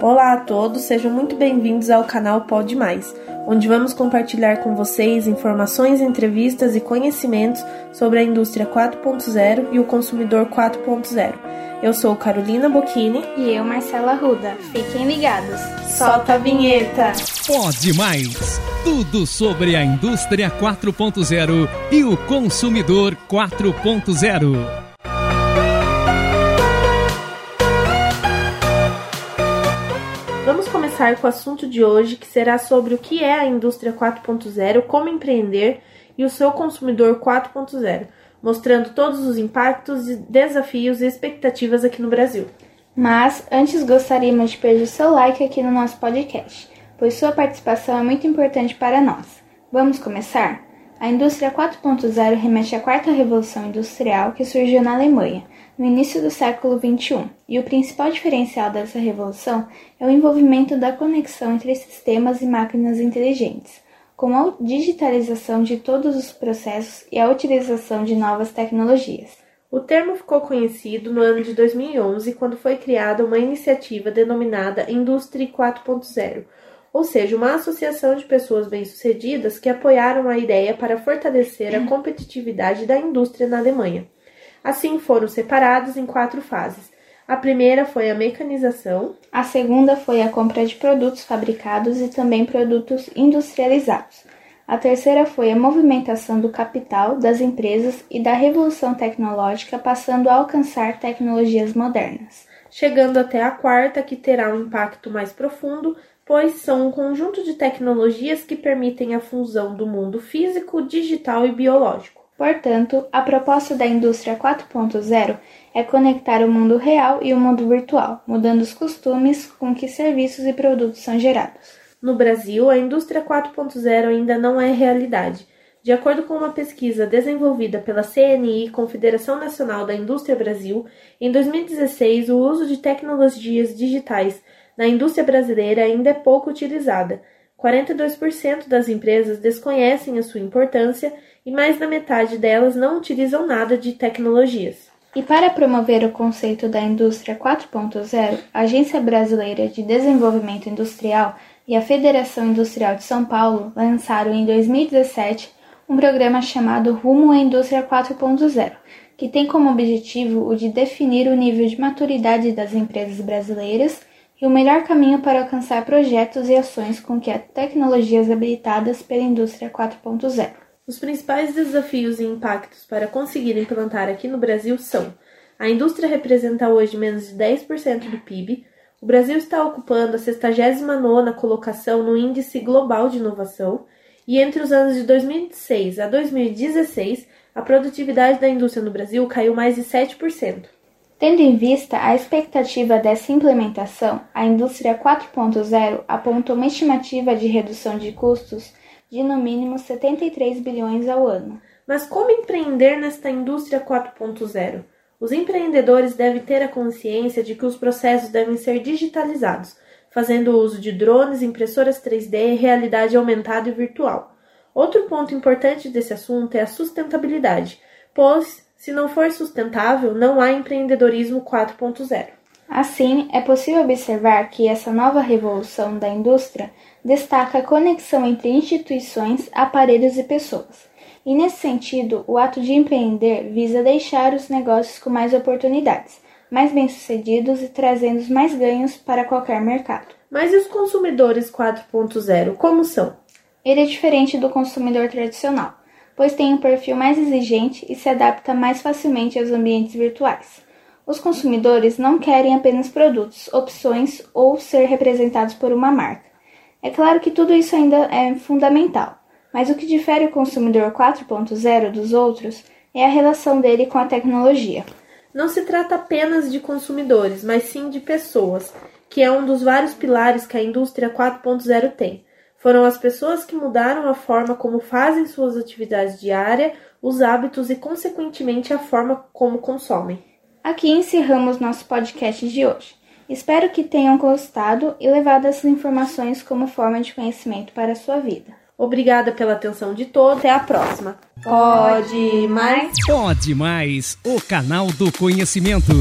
Olá a todos, sejam muito bem-vindos ao canal Pode Mais, onde vamos compartilhar com vocês informações, entrevistas e conhecimentos sobre a indústria 4.0 e o consumidor 4.0. Eu sou Carolina Bocchini e eu, Marcela Ruda. Fiquem ligados. Solta a vinheta. Pode Mais. Tudo sobre a indústria 4.0 e o consumidor 4.0. começar com o assunto de hoje, que será sobre o que é a indústria 4.0, como empreender e o seu consumidor 4.0, mostrando todos os impactos, desafios e expectativas aqui no Brasil. Mas antes gostaríamos de pedir seu like aqui no nosso podcast, pois sua participação é muito importante para nós. Vamos começar? A indústria 4.0 remete à quarta revolução industrial que surgiu na Alemanha no início do século XXI, e o principal diferencial dessa revolução é o envolvimento da conexão entre sistemas e máquinas inteligentes, com a digitalização de todos os processos e a utilização de novas tecnologias. O termo ficou conhecido no ano de 2011, quando foi criada uma iniciativa denominada Indústria 4.0, ou seja, uma associação de pessoas bem-sucedidas que apoiaram a ideia para fortalecer a competitividade da indústria na Alemanha. Assim foram separados em quatro fases. A primeira foi a mecanização, a segunda foi a compra de produtos fabricados e também produtos industrializados. A terceira foi a movimentação do capital das empresas e da revolução tecnológica, passando a alcançar tecnologias modernas. Chegando até a quarta, que terá um impacto mais profundo, pois são um conjunto de tecnologias que permitem a fusão do mundo físico, digital e biológico. Portanto, a proposta da indústria 4.0 é conectar o mundo real e o mundo virtual, mudando os costumes com que serviços e produtos são gerados. No Brasil, a indústria 4.0 ainda não é realidade. De acordo com uma pesquisa desenvolvida pela CNI, Confederação Nacional da Indústria Brasil, em 2016 o uso de tecnologias digitais na indústria brasileira ainda é pouco utilizada. 42% das empresas desconhecem a sua importância e mais da metade delas não utilizam nada de tecnologias. E para promover o conceito da indústria 4.0, a Agência Brasileira de Desenvolvimento Industrial e a Federação Industrial de São Paulo lançaram em 2017 um programa chamado Rumo à Indústria 4.0, que tem como objetivo o de definir o nível de maturidade das empresas brasileiras e o melhor caminho para alcançar projetos e ações com que as tecnologias habilitadas pela indústria 4.0. Os principais desafios e impactos para conseguir implantar aqui no Brasil são: a indústria representa hoje menos de 10% do PIB, o Brasil está ocupando a 69 colocação no Índice Global de Inovação, e entre os anos de 2006 a 2016, a produtividade da indústria no Brasil caiu mais de 7%. Tendo em vista a expectativa dessa implementação, a indústria 4.0 aponta uma estimativa de redução de custos de no mínimo 73 bilhões ao ano. Mas como empreender nesta indústria 4.0? Os empreendedores devem ter a consciência de que os processos devem ser digitalizados, fazendo uso de drones, impressoras 3D, realidade aumentada e virtual. Outro ponto importante desse assunto é a sustentabilidade, pois, se não for sustentável, não há empreendedorismo 4.0. Assim, é possível observar que essa nova revolução da indústria destaca a conexão entre instituições, aparelhos e pessoas. E nesse sentido, o ato de empreender visa deixar os negócios com mais oportunidades, mais bem-sucedidos e trazendo mais ganhos para qualquer mercado. Mas e os consumidores 4.0, como são? Ele é diferente do consumidor tradicional, pois tem um perfil mais exigente e se adapta mais facilmente aos ambientes virtuais. Os consumidores não querem apenas produtos, opções ou ser representados por uma marca. É claro que tudo isso ainda é fundamental, mas o que difere o consumidor 4.0 dos outros é a relação dele com a tecnologia. Não se trata apenas de consumidores, mas sim de pessoas, que é um dos vários pilares que a indústria 4.0 tem. Foram as pessoas que mudaram a forma como fazem suas atividades diárias, os hábitos e, consequentemente, a forma como consomem. Aqui encerramos nosso podcast de hoje. Espero que tenham gostado e levado essas informações como forma de conhecimento para a sua vida. Obrigada pela atenção de todos. Até a próxima. Pode mais? Pode mais. O canal do conhecimento.